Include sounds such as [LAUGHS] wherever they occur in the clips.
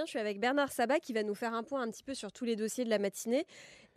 Je suis avec Bernard Sabat qui va nous faire un point un petit peu sur tous les dossiers de la matinée.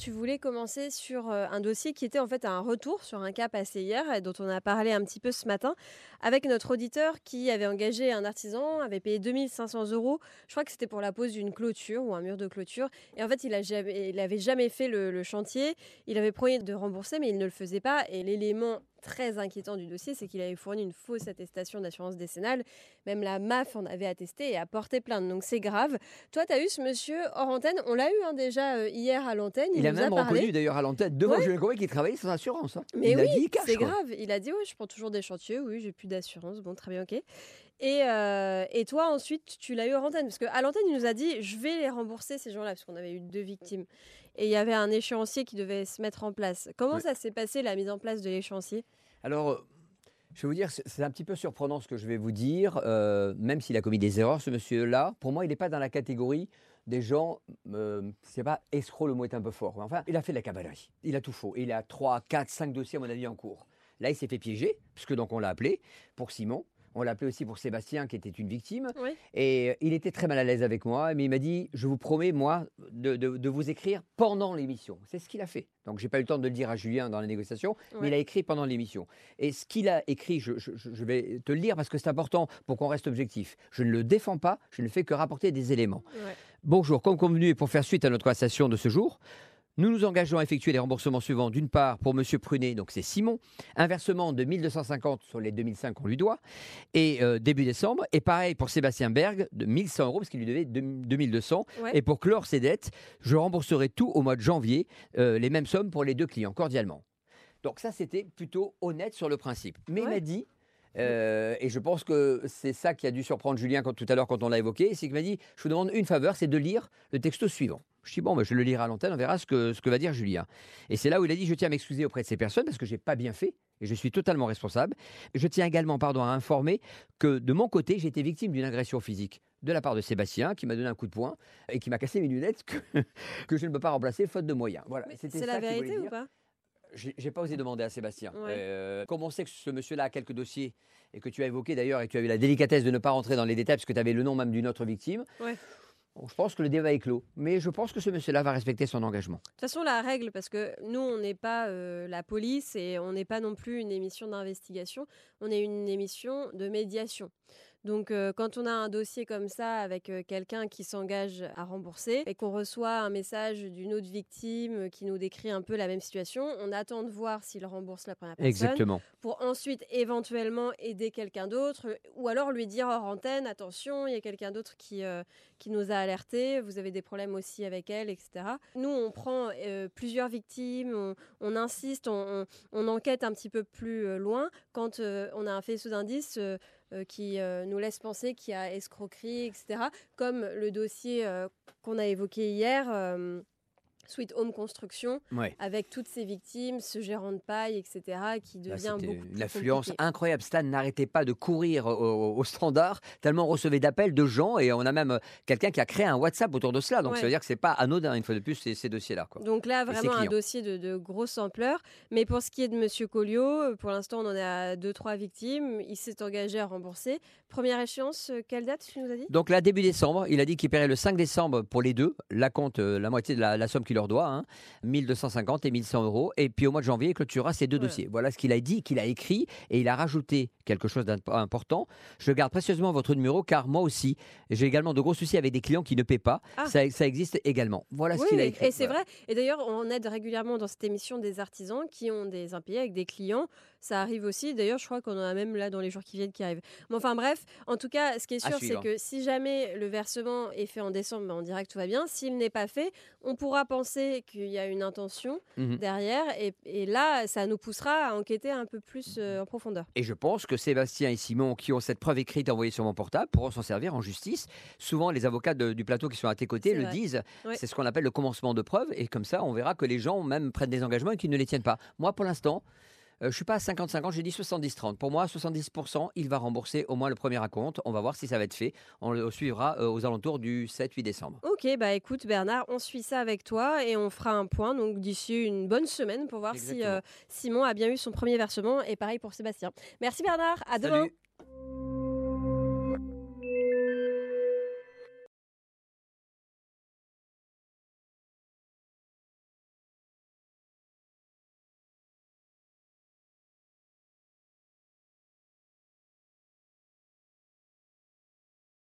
Tu voulais commencer sur euh, un dossier qui était en fait un retour sur un cas passé hier dont on a parlé un petit peu ce matin avec notre auditeur qui avait engagé un artisan, avait payé 2500 euros. Je crois que c'était pour la pose d'une clôture ou un mur de clôture. Et en fait, il n'avait jamais fait le, le chantier. Il avait promis de rembourser, mais il ne le faisait pas. Et l'élément très inquiétant du dossier, c'est qu'il avait fourni une fausse attestation d'assurance décennale. Même la MAF en avait attesté et a porté plainte. Donc c'est grave. Toi, tu as eu ce monsieur hors antenne. On l'a eu hein, déjà euh, hier à l'antenne. Il, Il, a nous même a parlé. reconnu d'ailleurs à l'antenne devant Ouais. Julien Courbet qu'il travaillait sans assurance. hein. Mais il oui, c'est grave. Il a dit oui, je prends toujours des chantiers. Oui, j'ai plus d'assurance. Bon, très bien, ok. Et, euh, et toi, ensuite, tu l'as eu hors antenne. Parce qu'à l'antenne, il nous a dit je vais les rembourser, ces gens-là, parce qu'on avait eu deux victimes. Et il y avait un échéancier qui devait se mettre en place. Comment ça s'est passé, la mise en place de l'échéancier? Alors, euh, je vais vous dire, c'est un petit peu surprenant ce que je vais vous dire, euh, même s'il a commis des erreurs, ce monsieur-là. Pour moi, il n'est pas dans la catégorie des gens, euh, c'est pas escroc, le mot est un peu fort. mais Enfin, il a fait de la cavalerie. Il a tout faux. Il a 3, 4, 5 dossiers, à mon avis, en cours. Là, il s'est fait piéger, puisque donc on l'a appelé pour Simon. On l'a appelé aussi pour Sébastien, qui était une victime. Oui. Et euh, il était très mal à l'aise avec moi, mais il m'a dit Je vous promets, moi, de, de- de vous écrire pendant l'émission. C'est ce qu'il a fait. Donc, j'ai pas eu le temps de le dire à Julien dans la négociation, mais il a écrit pendant l'émission. Et ce qu'il a écrit, je, je- je- je vais te le lire parce que c'est important pour qu'on reste objectif. Je ne le défends pas, je ne fais que rapporter des éléments. Ouais. Bonjour, comme convenu et pour faire suite à notre conversation de ce jour, nous nous engageons à effectuer les remboursements suivants. D'une part, pour Monsieur Prunet, donc c'est Simon, un versement de 1250 sur les 2005 qu'on lui doit, et euh, début décembre. Et pareil pour Sébastien Berg, de 1100 euros, parce qu'il lui devait deux- 2200. Ouais. Et pour clore ses dettes, je rembourserai tout au mois de janvier, euh, les mêmes sommes pour les deux clients, cordialement. Donc ça, c'était plutôt honnête sur le principe. Mais il Ouais. m'a dit, euh, et je pense que c'est ça qui a dû surprendre Julien quand, tout à l'heure quand on l'a évoqué, c'est qu'il m'a dit, je vous demande une faveur, c'est de lire le texto suivant. Je dis, bon, ben, je le lirai à l'antenne, on verra ce que, ce que va dire Julien. Et c'est là où il a dit, je tiens à m'excuser auprès de ces personnes parce que j'ai pas bien fait. Et je suis totalement responsable. Je tiens également pardon, à informer que de mon côté, j'ai été victime d'une agression physique de la part de Sébastien, qui m'a donné un coup de poing et qui m'a cassé mes lunettes que, [LAUGHS] que je ne peux pas remplacer faute de moyens. Voilà. C'est la vérité ou pas? J'ai pas osé demander à Sébastien. Ouais. Euh, comme on sait que ce monsieur-là a quelques dossiers et que tu as évoqué d'ailleurs et que tu as eu la délicatesse de ne pas rentrer dans les détails parce que tu avais le nom même d'une autre victime, Ouais. bon, je pense que le débat est clos. Mais je pense que ce monsieur-là va respecter son engagement. De toute façon, la règle, parce que nous, on n'est pas euh, la police et on n'est pas non plus une émission d'investigation, on est une émission de médiation. Donc, euh, quand on a un dossier comme ça avec euh, quelqu'un qui s'engage à rembourser et qu'on reçoit un message d'une autre victime qui nous décrit un peu la même situation, on attend de voir s'il rembourse la première personne Exactement. pour ensuite éventuellement aider quelqu'un d'autre ou alors lui dire hors antenne attention il y a quelqu'un d'autre qui, euh, qui nous a alerté vous avez des problèmes aussi avec elle etc nous on prend plusieurs victimes on, on insiste on, on- on enquête un petit peu plus loin quand on a un faisceau d'indices euh, euh, qui euh, nous laisse penser qu'il y a escroquerie etc comme le dossier euh, qu'on a évoqué hier euh, Sweet Home Construction Ouais. avec toutes ces victimes, ce gérant de paille, etc., qui Là, devient beaucoup plus une affluence compliqué. incroyable. Stan n'arrêtait pas de courir au, au- standard, tellement on recevait d'appels de gens. Et on a même euh, quelqu'un qui a créé un WhatsApp autour de cela. Donc Ouais. ça veut dire que c'est pas anodin, une fois de plus, ces, ces dossiers-là. Donc là, ses vraiment un dossier de, de grosse ampleur. Mais pour ce qui est de Monsieur Colliot, euh, pour l'instant, on en à deux, trois victimes. Il s'est engagé à rembourser. Première échéance, euh, quelle date tu nous as dit? Donc là, début décembre, il a dit qu'il paierait le 5 décembre pour les deux, la compte, la moitié de la, la somme qu'il leur doit, hein, 1250 et 1100 euros. Et puis au mois de janvier, il clôturera ces deux dossiers. Voilà ce qu'il a dit, qu'il a écrit, et il a rajouté quelque chose d'important. Je garde précieusement votre numéro, car moi aussi, j'ai également de gros soucis avec des clients qui ne paient pas. Ah. Ça, ça existe également. Voilà ce qu'il a écrit. et c'est Voilà. vrai. Et d'ailleurs, on aide régulièrement dans cette émission des artisans qui ont des impayés avec des clients. Ça arrive aussi. D'ailleurs, je crois qu'on en a même là dans les jours qui viennent qui arrivent. Mais enfin bref, en tout cas, ce qui est sûr, c'est que si jamais le versement est fait en décembre, ben, on dirait que tout va bien. S'il n'est pas fait, on pourra penser qu'il y a une intention Mhm. derrière. Et, et là, ça nous poussera à enquêter un peu plus euh, en profondeur. Et je pense que Sébastien et Simon, qui ont cette preuve écrite envoyée sur mon portable, pourront s'en servir en justice. Souvent, les avocats de- du plateau qui sont à tes côtés le vrai. disent. C'est ce qu'on appelle le commencement de preuve. Et comme ça, on verra que les gens même prennent des engagements et qu'ils ne les tiennent pas. Moi, pour l'instant, je suis pas à 50-50, j'ai dit 70-30. Pour moi, 70%, il va rembourser au moins le premier acompte. On va voir si ça va être fait. On le suivra euh, aux alentours du 7-8 décembre. Ok, bah écoute Bernard, on suit ça avec toi et on fera un point donc d'ici une bonne semaine pour voir si euh, Simon a bien eu son premier versement et pareil pour Sébastien. Merci Bernard, à demain.